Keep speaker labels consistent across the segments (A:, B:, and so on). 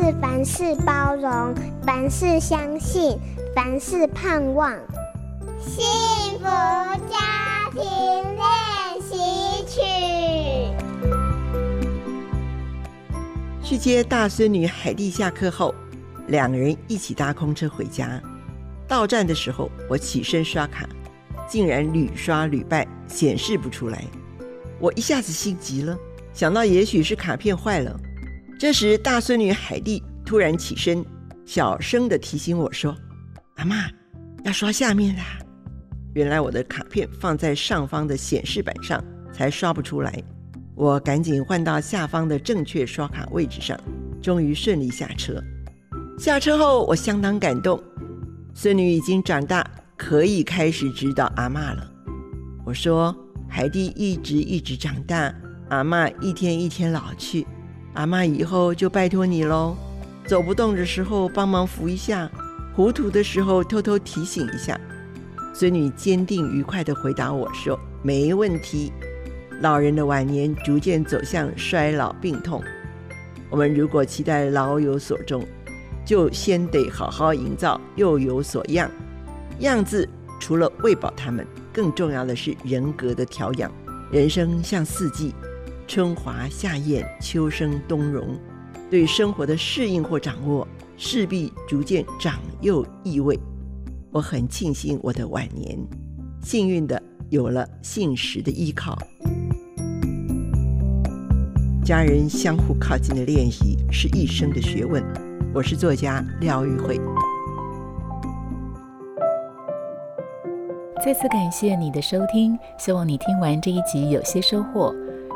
A: 是凡事包容，凡事相信，凡事盼望。幸福家庭练习曲。
B: 去接大孙女海蒂下课后，两个人一起搭空车回家。到站的时候，我起身刷卡，竟然屡刷屡败，显示不出来。我一下子心急了，想到也许是卡片坏了。这时，大孙女海蒂突然起身，小声地提醒我说：“阿嬷，要刷下面的。”原来我的卡片放在上方的显示板上，才刷不出来。我赶紧换到下方的正确刷卡位置上，终于顺利下车。下车后，我相当感动。孙女已经长大，可以开始指导阿嬷了。我说：“海蒂一直一直长大，阿嬷一天一天老去，阿嬷以后就拜托你喽。走不动的时候帮忙扶一下，糊涂的时候偷偷提醒一下。”孙女坚定愉快地回答我说：“没问题。”老人的晚年逐渐走向衰老病痛，我们如果期待老有所终。就先得好好营造幼有所养，养字除了喂饱他们，更重要的是人格的调养。人生像四季，春华夏艳，秋生冬荣。对生活的适应或掌握，势必逐渐长幼益位。我很庆幸我的晚年，幸运的有了信实的依靠。家人相互靠近的练习是一生的学问。我是作家廖玉慧。
C: 再次感谢你的收听，希望你听完这一集有些收获。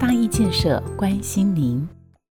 C: 大义建设关心您。